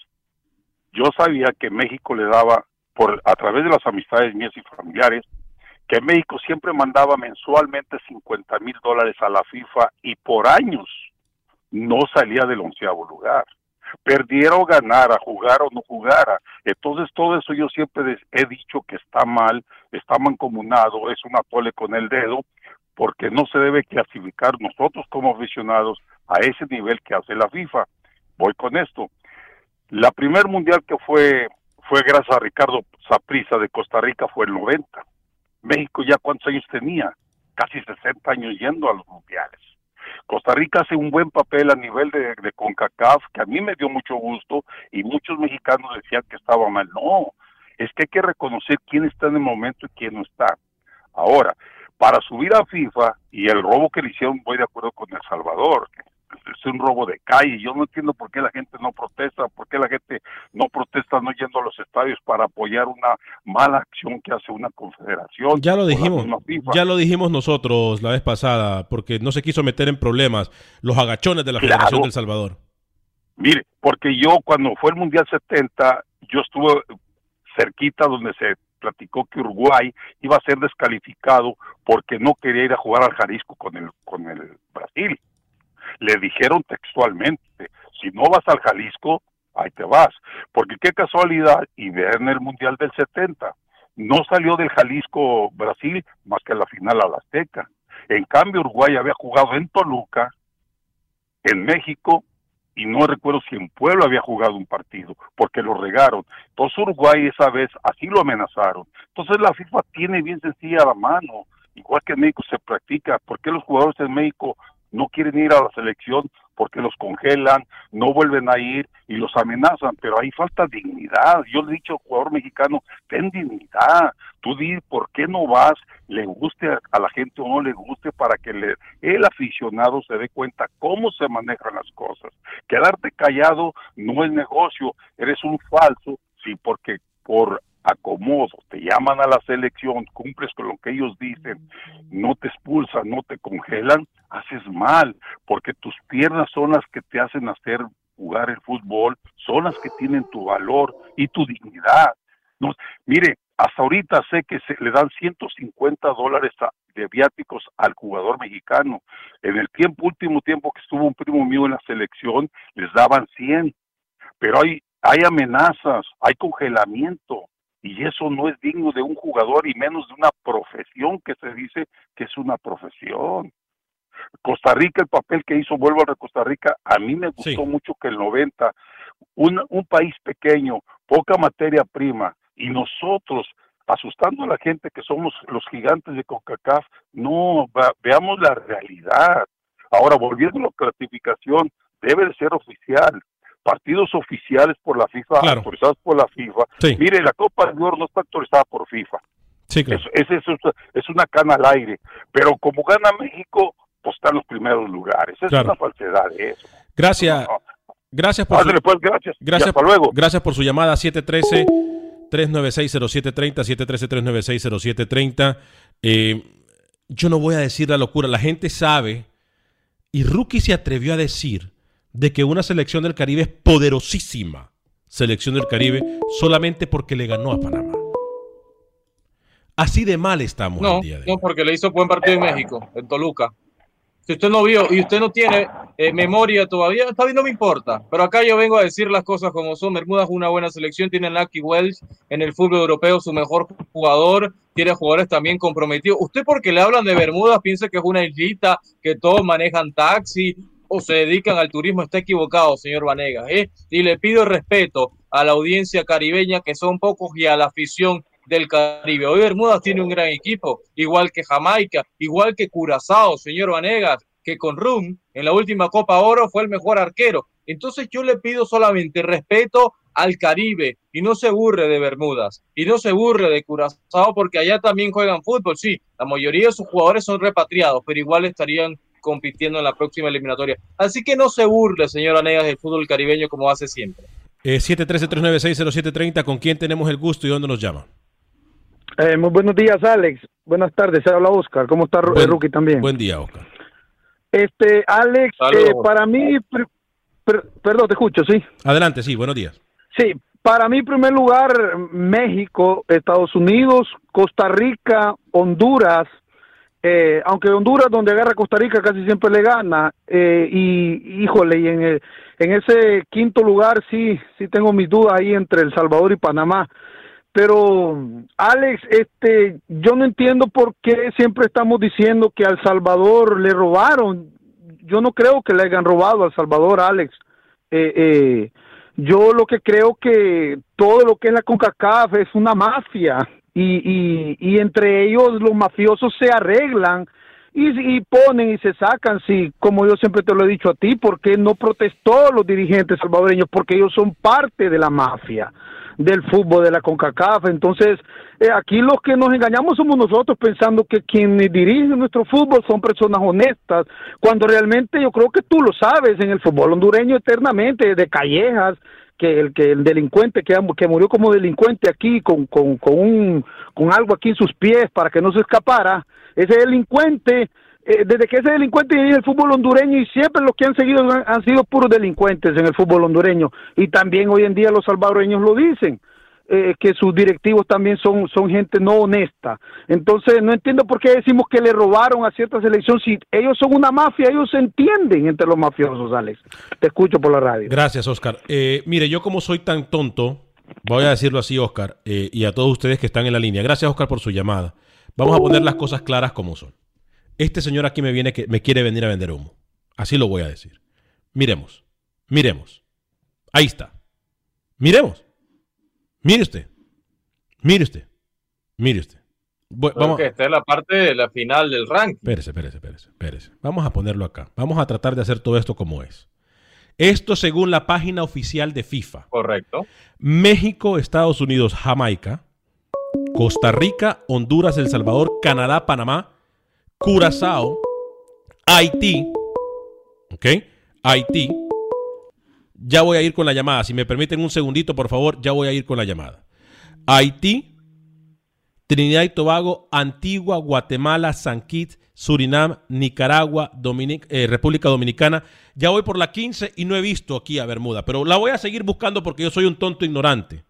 G: yo sabía que México le daba, por a través de las amistades mías y familiares, que México siempre mandaba mensualmente 50 mil dólares a la FIFA y por años no salía del onceavo lugar. Perdiera o ganara, jugara o no jugara. Entonces todo eso yo siempre he dicho que está mal, está mancomunado, es un atole con el dedo, porque no se debe clasificar nosotros como aficionados a ese nivel que hace la FIFA. Voy con esto. La primer mundial que fue fue gracias a Ricardo Saprissa de Costa Rica fue el 90. México ya cuántos años tenía? Casi 60 años yendo a los mundiales. Costa Rica hace un buen papel a nivel de, CONCACAF, que a mí me dio mucho gusto y muchos mexicanos decían que estaba mal. No, es que hay que reconocer quién está en el momento y quién no está. Ahora, para subir a FIFA y el robo que le hicieron, voy de acuerdo con El Salvador. Es un robo de calle. Yo no entiendo por qué la gente no protesta, por qué la gente no protesta no yendo a los estadios para apoyar una mala acción que hace una confederación.
A: Ya lo dijimos, ya lo dijimos nosotros la vez pasada, porque no se quiso meter en problemas los agachones de la
G: Claro.
A: Federación del Salvador.
G: Mire, porque yo cuando fue el Mundial 70, yo estuve cerquita donde se platicó que Uruguay iba a ser descalificado porque no quería ir a jugar al Jalisco con el con el Brasil. Le dijeron textualmente, si no vas al Jalisco, ahí te vas. Porque qué casualidad, y vean el Mundial del 70, no salió del Jalisco Brasil más que a la final a la Azteca. En cambio, Uruguay había jugado en Toluca, en México y no recuerdo si en Puebla había jugado un partido, porque lo regaron. Entonces Uruguay esa vez así lo amenazaron. Entonces la FIFA tiene bien sencilla la mano, igual que en México se practica. ¿Por qué los jugadores en México no quieren ir a la selección? Porque los congelan, no vuelven a ir y los amenazan, pero ahí falta dignidad. Yo le he dicho al jugador mexicano, ten dignidad. Tú di por qué no vas, le guste a, la gente o no le guste, para que le, el aficionado se dé cuenta cómo se manejan las cosas. Quedarte callado no es negocio, eres un falso, sí, porque por acomodo te llaman a la selección, cumples con lo que ellos dicen, no te expulsan, no te congelan, haces mal, porque tus piernas son las que te hacen hacer jugar el fútbol, son las que tienen tu valor y tu dignidad. Mire, hasta ahorita sé que se le dan 150 dólares a- de viáticos al jugador mexicano. En el tiempo, último tiempo que estuvo un primo mío en la selección, les daban 100. Pero hay, hay amenazas, hay congelamiento, y eso no es digno de un jugador y menos de una profesión que se dice que es una profesión. Costa Rica, el papel que hizo, vuelvo a Costa Rica, a mí me gustó mucho que el 90, un, un país pequeño, poca materia prima, y nosotros asustando a la gente que somos los gigantes de CONCACAF, no, veamos la realidad. Ahora, volviendo a la clasificación, debe de ser oficial partidos oficiales por la FIFA, autorizados por la FIFA. Mire, la Copa de Oro no está autorizada por FIFA.
A: Sí,
G: es, es, una cana al aire. Pero como gana México, en los primeros lugares. Es una falsedad de eso.
A: Gracias. Gracias por,
G: su, pues, gracias.
A: Gracias,
G: hasta luego.
A: gracias por su llamada 713 396 0730 713 0730 eh, yo no voy a decir la locura, la gente sabe y Rookie se atrevió a decir de que una selección del Caribe es poderosísima selección del Caribe solamente porque le ganó a Panamá. Así de mal estamos
B: no,
A: el día de
B: No, porque le hizo buen partido en México, en Toluca. Si usted no vio y usted no tiene eh, memoria todavía, está no me importa. Pero acá yo vengo a decir las cosas como son. Bermuda es una buena selección, tiene Lucky Wells en el fútbol europeo, su mejor jugador, tiene jugadores también comprometidos. Usted porque le hablan de Bermuda piensa que es una islita, que todos manejan taxi, o se dedican al turismo está equivocado, señor Vanegas. ¿eh? Y le pido respeto a la audiencia caribeña, que son pocos, y a la afición del Caribe. Hoy Bermudas tiene un gran equipo, igual que Jamaica, igual que Curazao, señor Vanegas, que con Rum en la última Copa Oro fue el mejor arquero. Entonces yo le pido solamente respeto al Caribe y no se burre de Bermudas y no se burre de Curazao porque allá también juegan fútbol. Sí, la mayoría de sus jugadores son repatriados, pero igual estarían compitiendo en la próxima eliminatoria. Así que no se burle, señor Anegas, del fútbol caribeño como hace siempre.
A: Eh, 713-396-0730, ¿con quién tenemos el gusto y dónde nos llama?
F: Eh, muy buenos días, Alex. Buenas tardes, se habla Oscar. ¿Cómo está
A: buen,
F: Rookie también?
A: Buen día, Oscar.
F: Este, Alex, eh, para mí, perdón, te escucho, ¿sí?
A: Adelante, sí, buenos días.
F: Sí, para mí, en primer lugar, México, Estados Unidos, Costa Rica, Honduras, eh, aunque Honduras, donde agarra Costa Rica, casi siempre le gana. Eh, y, híjole, y en, en ese quinto lugar sí, sí tengo mis dudas ahí entre El Salvador y Panamá. Pero, Alex, este, yo no entiendo por qué siempre estamos diciendo que al Salvador le robaron. Yo no creo que le hayan robado al Salvador, Alex. Eh, eh, yo lo que creo que todo lo que es la CONCACAF es una mafia y, y, y entre ellos los mafiosos se arreglan y, y, ponen y se sacan, sí, como yo siempre te lo he dicho a ti, porque no protestó los dirigentes salvadoreños, porque ellos son parte de la mafia del fútbol de la CONCACAF. Entonces, eh, aquí los que nos engañamos somos nosotros pensando que quienes dirigen nuestro fútbol son personas honestas, cuando realmente yo creo que tú lo sabes en el fútbol hondureño eternamente, de Callejas, que el que el delincuente que, que murió como delincuente aquí con, con, con, un, con algo aquí en sus pies para que no se escapara, ese delincuente, eh, desde que ese delincuente dirige el fútbol hondureño y siempre los que han seguido han sido puros delincuentes en el fútbol hondureño y también hoy en día los salvadoreños lo dicen. Eh, que sus directivos también son, son gente no honesta. Entonces, no entiendo por qué decimos que le robaron a cierta selección. Si ellos son una mafia, ellos se entienden entre los mafiosos, Alex. Te escucho por la radio.
A: Gracias, Oscar. Eh, mire, yo como soy tan tonto, voy a decirlo así, Oscar, eh, y a todos ustedes que están en la línea. Gracias, Oscar, por su llamada. Vamos a poner las cosas claras como son. Este señor aquí me viene que me quiere venir a vender humo. Así lo voy a decir. Miremos. Miremos. Ahí está. Miremos. Mire usted. Mire usted. Mire usted.
B: vamos. que esta es la parte de la final del ranking.
A: Espérese, espérese, espérese, espérese. Vamos a ponerlo acá. Vamos a tratar de hacer todo esto como es. Esto según la página oficial de FIFA.
B: Correcto.
A: México, Estados Unidos, Jamaica, Costa Rica, Honduras, El Salvador, Canadá, Panamá, Curazao, Haití, ¿ok? Haití, ya voy a ir con la llamada. Si me permiten un segundito, por favor, ya voy a ir con la llamada. Haití, Trinidad y Tobago, Antigua, Guatemala, San Kitts, Surinam, Nicaragua, eh, República Dominicana. Ya voy por la 15 y no he visto aquí a Bermuda, pero la voy a seguir buscando porque yo soy un tonto ignorante.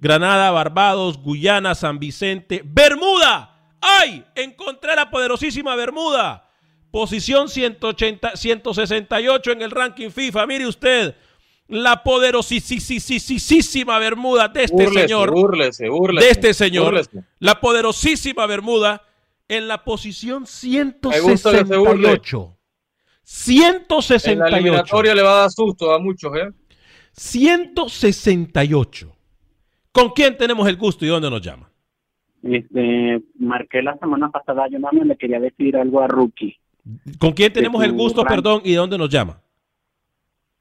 A: Granada, Barbados, Guyana, San Vicente, Bermuda. ¡Ay! Encontré la poderosísima Bermuda. Posición 180, 168 en el ranking FIFA. Mire usted, la poderosísima Bermuda de este
B: Búrlese,
A: señor,
B: búrlese, búrlese,
A: de este señor,
B: búrlese.
A: la poderosísima Bermuda en la posición
B: Me gusta que se burle.
A: 168.
B: En la
A: 168.
B: eliminatoria le va a dar susto a muchos, ¿eh?
A: 168. ¿Con quién tenemos el gusto y dónde nos llama?
H: Este, marqué la semana pasada, yo nada más le quería decir algo a Rookie
A: ¿Con quién tenemos el gusto, perdón, y de dónde nos llama?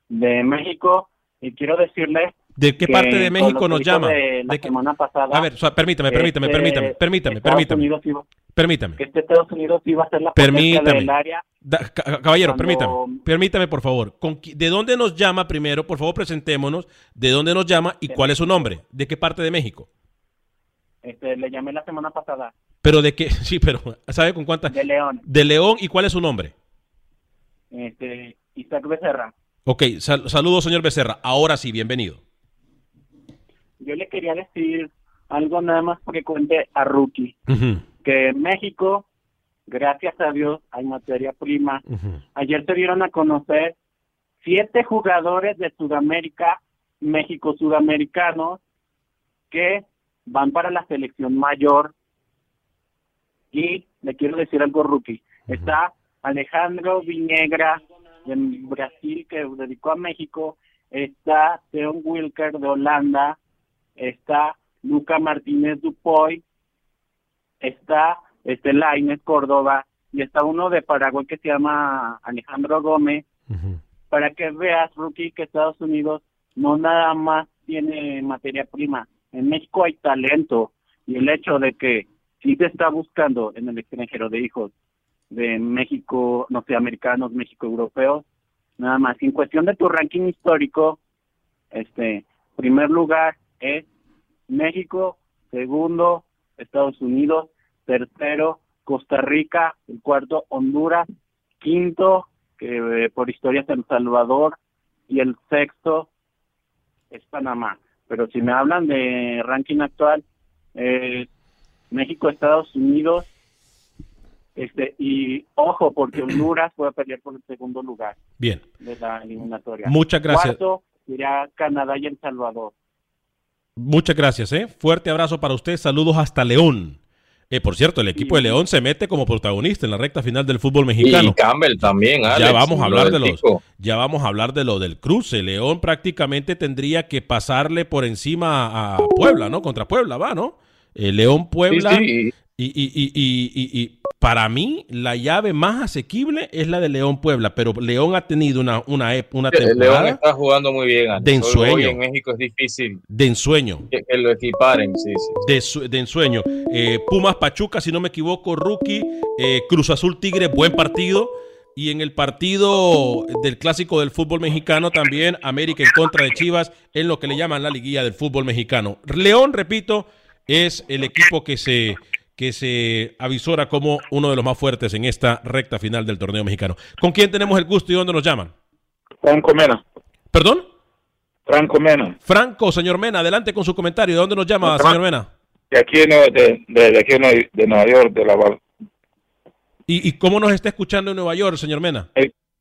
H: de México y quiero decirle
A: ¿De qué parte de México nos llama?
H: de la
A: ¿De qué-
H: semana pasada,
A: A ver, permítame, permítame,
H: este,
A: permítame, permítame,
H: Estados
A: permítame,
H: Unidos iba-
A: permítame.
H: que este Estados Unidos iba a ser la
A: Permítame.
H: del área
A: Da- caballero,
H: Cuando-
A: permítame, permítame por favor. ¿Con qui- ¿De dónde nos llama primero? Por favor, presentémonos. ¿De dónde nos llama y cuál es su nombre? ¿De qué parte de México?
H: Este, le llamé la semana pasada
A: Pero de qué, sí, pero ¿sabe con cuántas?
H: de León
A: De León y cuál es su nombre.
H: este, Isaac Becerra
A: Ok, sal- saludos señor Becerra. Ahora sí, bienvenido.
H: yo le quería decir algo nada más que cuente a Rookie que en México gracias a Dios hay materia prima. Ayer se dieron a conocer siete jugadores de Sudamérica, México sudamericanos, que van para la selección mayor. Y le quiero decir algo, rookie. Está Alejandro Viñegra de Brasil, que dedicó a México. Está Theon Wilker de Holanda. Está Luca Martínez Dupoy. Está este Lainez Córdoba y está uno de Paraguay que se llama Alejandro Gómez, para que veas, Rookie, que Estados Unidos no nada más tiene materia prima. En México hay talento y el hecho de que sí se está buscando en el extranjero de hijos de México, no sé, americanos, México europeos, nada más. En cuestión de tu ranking histórico, este, primer lugar es México, segundo, Estados Unidos, tercero, Costa Rica, el cuarto, Honduras, quinto, que eh, por historia es El Salvador, y el sexto es Panamá. Pero si me hablan de ranking actual, eh, México, Estados Unidos, este y ojo, porque Honduras puede pelear por el segundo lugar
A: Bien.
H: de la eliminatoria.
A: Muchas gracias.
H: Cuarto irá Canadá y El Salvador.
A: Muchas gracias, ¿eh? Fuerte abrazo para usted. Saludos hasta León. Eh, por cierto, el equipo de León se mete como protagonista en la recta final del fútbol mexicano.
B: Y Campbell también, Alex,
A: ya vamos a
B: lo
A: hablar de los,
B: Tico.
A: ya vamos a hablar de lo del cruce. León prácticamente tendría que pasarle por encima a Puebla, ¿no? Contra Puebla, va, ¿no? Eh, León Puebla.
B: Sí, sí,
A: Y, y- y- y- y- y para mí la llave más asequible es la de León Puebla, pero León ha tenido una una una
B: El León
A: temporada
B: está jugando muy bien. Alex.
A: de ensueño.
B: Hoy en México es difícil
A: de ensueño.
B: que, que lo equiparen. Sí, sí.
A: de ensueño. Eh, Pumas Pachuca, si no me equivoco, rookie. Eh, Cruz Azul Tigre, buen partido. Y en el partido del clásico del fútbol mexicano también, América en contra de Chivas, en lo que le llaman la liguilla del fútbol mexicano. León, repito, es el equipo que se, que se avisora como uno de los más fuertes en esta recta final del torneo mexicano. ¿Con quién tenemos el gusto y dónde nos llaman?
I: Franco Mena.
A: ¿Perdón?
I: Franco Mena.
A: Franco, señor Mena, adelante con su comentario. ¿De dónde nos llama, señor Mena?
I: De aquí, de, de, aquí de, Nueva York, de la
A: ¿Y, y cómo nos está escuchando en Nueva York, señor Mena?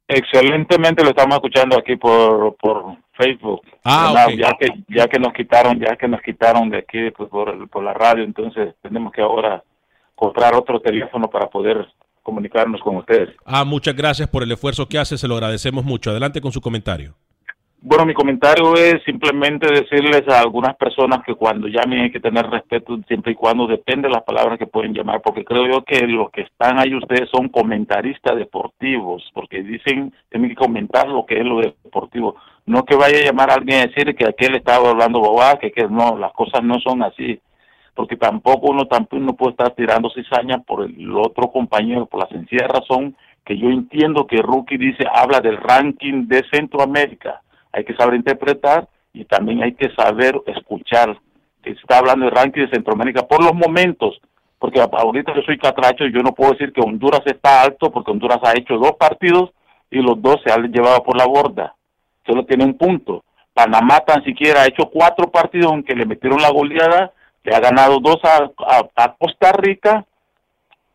I: Excelentemente lo estamos escuchando aquí por, por Facebook.
A: Ah,
I: ¿verdad?
A: ok.
I: Ya que ya que nos quitaron, ya que nos quitaron de aquí pues, por, por la radio, entonces tenemos que ahora comprar otro teléfono para poder comunicarnos con ustedes.
A: Ah, muchas gracias por el esfuerzo que hace, se lo agradecemos mucho. Adelante con su comentario.
I: Bueno, mi comentario es simplemente decirles a algunas personas que cuando llamen hay que tener respeto siempre y cuando depende de las palabras que pueden llamar, porque creo yo que los que están ahí ustedes son comentaristas deportivos, porque dicen, tienen que comentar lo que es lo deportivo. No que vaya a llamar a alguien a decir que aquel estaba hablando bobada, que, que no, las cosas no son así, porque tampoco uno tampoco no puede estar tirando cizaña por el otro compañero, por la sencilla razón que yo entiendo que Rookie dice, habla del ranking de Centroamérica hay que saber interpretar y también hay que saber escuchar se está hablando de ranking de Centroamérica por los momentos, porque ahorita yo soy catracho y yo no puedo decir que Honduras está alto porque Honduras ha hecho dos partidos y los dos se han llevado por la borda, solo tiene un punto. Panamá tan siquiera ha hecho cuatro partidos aunque le metieron la goleada, le ha ganado dos a, a- a Costa Rica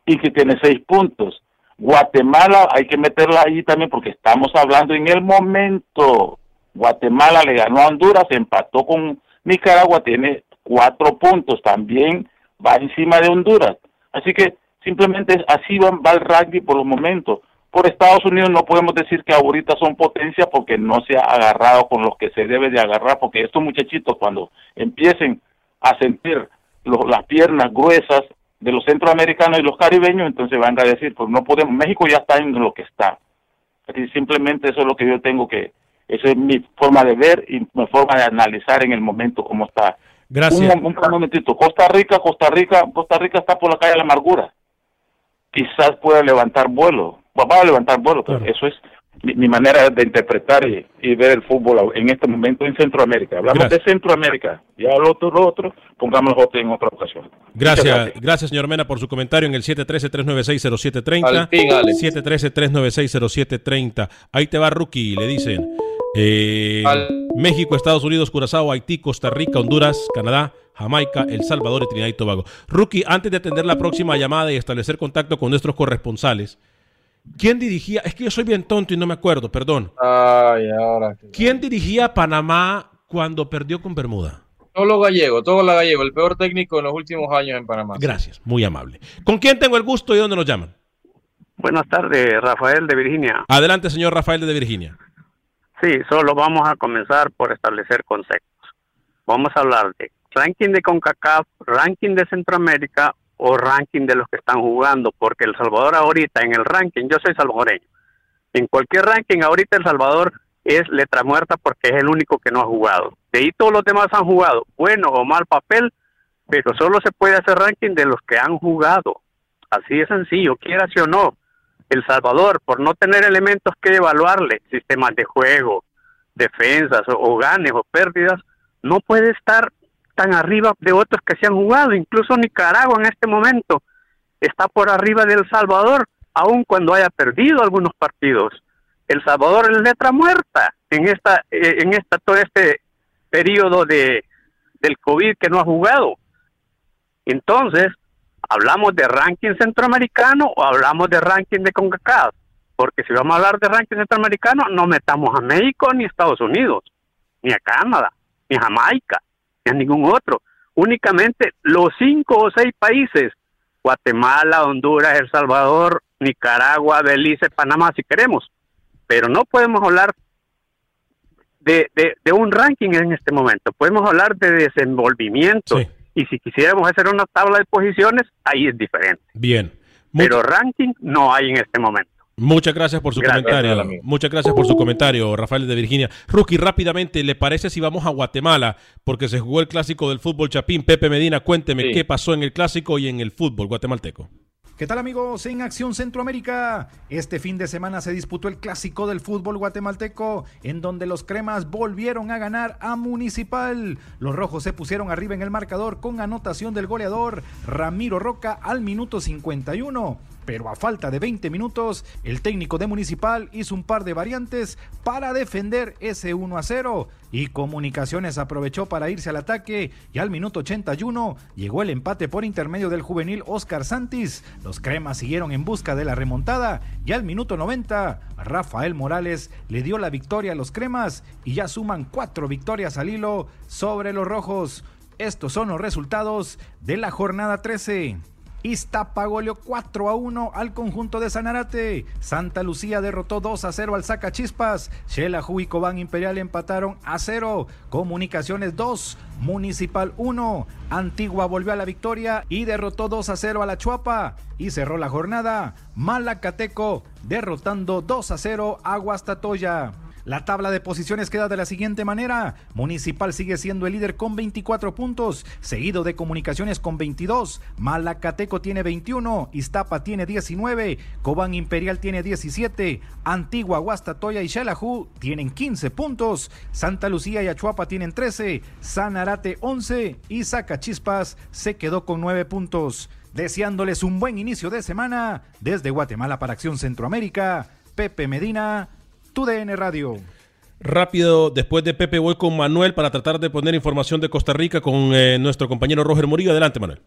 I: y que tiene seis puntos. Guatemala hay que meterla ahí también porque estamos hablando en el momento Guatemala le ganó a Honduras, empató con Nicaragua, tiene cuatro puntos, también va encima de Honduras. Así que simplemente así va, va el rugby por los momentos. Por Estados Unidos no podemos decir que ahorita son potencia porque no se ha agarrado con los que se debe de agarrar, porque estos muchachitos cuando empiecen a sentir las piernas gruesas de los centroamericanos y los caribeños, entonces van a decir, pues no podemos, México ya está en lo que está. Así simplemente eso es lo que yo tengo que, esa es mi forma de ver y mi forma de analizar en el momento cómo está.
A: Gracias.
I: Un, un, momentito, Costa Rica, Costa Rica, Costa Rica está por la calle de la amargura. Quizás pueda levantar vuelo, va a levantar vuelo, pero eso es mi, mi manera de interpretar y, y, ver el fútbol en este momento en Centroamérica. Hablamos Gracias. de Centroamérica, ya lo otro, lo otro, pongámoslo en otra ocasión.
A: Gracias, gracias, gracias, señor Mena, por su comentario en el 713-396-0730. 713-396-0730. Ahí te va, Rookie, le dicen. Eh, México, Estados Unidos, Curazao, Haití, Costa Rica, Honduras, Canadá, Jamaica, El Salvador y Trinidad y Tobago. Rookie, antes de atender la próxima llamada y establecer contacto con nuestros corresponsales, ¿quién dirigía? Es que yo soy bien tonto y no me acuerdo, perdón.
B: Ay, ahora.
A: ¿Quién dirigía Panamá cuando perdió con Bermuda?
B: Todo lo gallego, todo lo gallego, el peor técnico en los últimos años en Panamá.
A: Gracias, muy amable. ¿Con quién tengo el gusto y dónde nos llaman?
J: Buenas tardes, Rafael de Virginia.
A: Adelante, señor Rafael de Virginia.
J: Sí, solo vamos a comenzar por establecer conceptos. Vamos a hablar de ranking de CONCACAF, ranking de Centroamérica o ranking de los que están jugando, porque El Salvador ahorita en el ranking, yo soy salvadoreño, en cualquier ranking ahorita El Salvador es letra muerta porque es el único que no ha jugado. De ahí todos los demás han jugado, bueno o mal papel, pero solo se puede hacer ranking de los que han jugado. Así de sencillo, quieras o no. El Salvador, por no tener elementos que evaluarle, sistemas de juego, defensas o, o ganes o pérdidas, no puede estar tan arriba de otros que se han jugado. Incluso Nicaragua en este momento está por arriba de El Salvador, aun cuando haya perdido algunos partidos. El Salvador es letra muerta en esta, eh, en esta todo este periodo de del COVID que no ha jugado. Entonces, hablamos de ranking centroamericano o hablamos de ranking de CONCACAF, porque si vamos a hablar de ranking centroamericano, no metamos a México ni a Estados Unidos, ni a Canadá, ni a Jamaica, a ningún otro. Únicamente los cinco o seis países, Guatemala, Honduras, El Salvador, Nicaragua, Belice, Panamá, si queremos. Pero no podemos hablar de, de, de un ranking en este momento, podemos hablar de desenvolvimiento. Sí. Y si quisiéramos hacer una tabla de posiciones, ahí es diferente.
A: Bien.
J: Pero ranking no hay en este momento.
A: Muchas gracias por su gracias, comentario. Muchas gracias por su comentario, Rafael de Virginia. Rookie, rápidamente, ¿le parece si vamos a Guatemala? Porque se jugó el clásico del fútbol Chapín. Pepe Medina, cuénteme sí. qué pasó en el clásico y en el fútbol guatemalteco.
K: ¿Qué tal amigos en Acción Centroamérica? Este fin de semana se disputó el clásico del fútbol guatemalteco, en donde los cremas volvieron a ganar a Municipal. Los rojos se pusieron arriba en el marcador con anotación del goleador Ramiro Roca al minuto 51 pero a falta de 20 minutos, el técnico de Municipal hizo un par de variantes para defender ese 1 a 0 y Comunicaciones aprovechó para irse al ataque y al minuto 81 llegó el empate por intermedio del juvenil Oscar Santis. Los cremas siguieron en busca de la remontada y al minuto 90 Rafael Morales le dio la victoria a los cremas y ya suman cuatro victorias al hilo sobre los rojos. Estos son los resultados de la jornada 13. Iztapa goleó 4 a 1 al conjunto de Sanarate. Santa Lucía derrotó 2 a 0 al Sacachispas. Xelajú y Cobán Imperial empataron a 0. Comunicaciones 2, Municipal 1. Antigua volvió a la victoria y derrotó 2 a 0 a la Chuapa. Y cerró la jornada Malacateco derrotando 2 a 0 a Guastatoya. La tabla de posiciones queda de la siguiente manera. Municipal sigue siendo el líder con 24 puntos, seguido de Comunicaciones con 22. Malacateco tiene 21, Iztapa tiene 19, Cobán Imperial tiene 17, Antigua, Guastatoya y Xelajú tienen 15 puntos, Santa Lucía y Achuapa tienen 13, Sanarate 11 y Zacachispas se quedó con 9 puntos. Deseándoles un buen inicio de semana desde Guatemala para Acción Centroamérica, Pepe Medina, DN Radio.
A: Rápido, después de Pepe voy con Manuel para tratar de poner información de Costa Rica con eh, nuestro compañero Roger Murillo. Adelante, Manuel.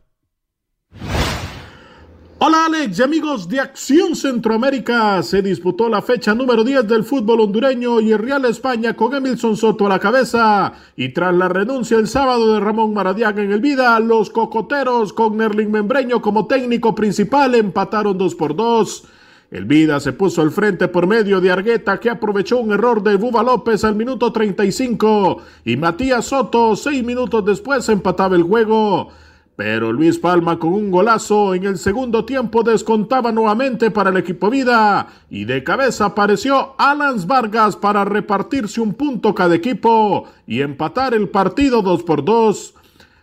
L: Hola Alex y amigos de Acción Centroamérica. Se disputó la fecha número 10 del fútbol hondureño y el Real España con Emilson Soto a la cabeza. Y tras la renuncia el sábado de Ramón Maradiaga en el Vida, los cocoteros con Nerling Membreño como técnico principal empataron 2 por 2. El Vida se puso al frente por medio de Argueta que aprovechó un error de Buba López al minuto 35 y Matías Soto seis minutos después empataba el juego. Pero Luis Palma con un golazo en el segundo tiempo descontaba nuevamente para el equipo Vida y de cabeza apareció Alans Vargas para repartirse un punto cada equipo y empatar el partido 2 por 2.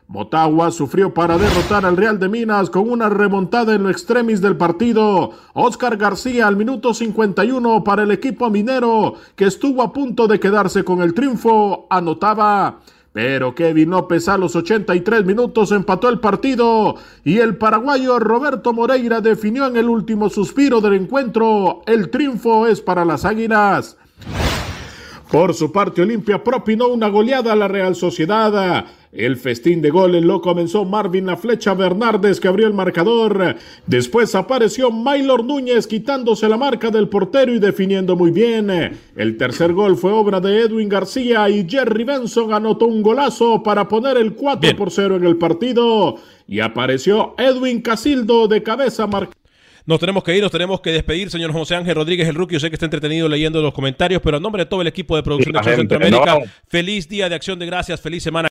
L: Motagua sufrió para derrotar al Real de Minas con una remontada en lo extremis del partido. Oscar García al minuto 51 para el equipo minero que estuvo a punto de quedarse con el triunfo anotaba. Pero Kevin López a los 83 minutos empató el partido y el paraguayo Roberto Moreira definió en el último suspiro del encuentro. El triunfo es para las Águilas. Por su parte, Olimpia propinó una goleada a la Real Sociedad. El festín de goles lo comenzó Marvin La Flecha Bernardes que abrió el marcador. Después apareció Maylor Núñez quitándose la marca del portero y definiendo muy bien. El tercer gol fue obra de Edwin García y Jerry Benson anotó un golazo para poner el 4 por 0 en el partido. Y apareció Edwin Casildo de cabeza marcada.
A: Nos tenemos que ir, nos tenemos que despedir, señor José Ángel Rodríguez, el rookie. Yo sé que está entretenido leyendo los comentarios, pero a nombre de todo el equipo de producción de Acción Centroamérica, feliz día de acción de gracias, feliz semana.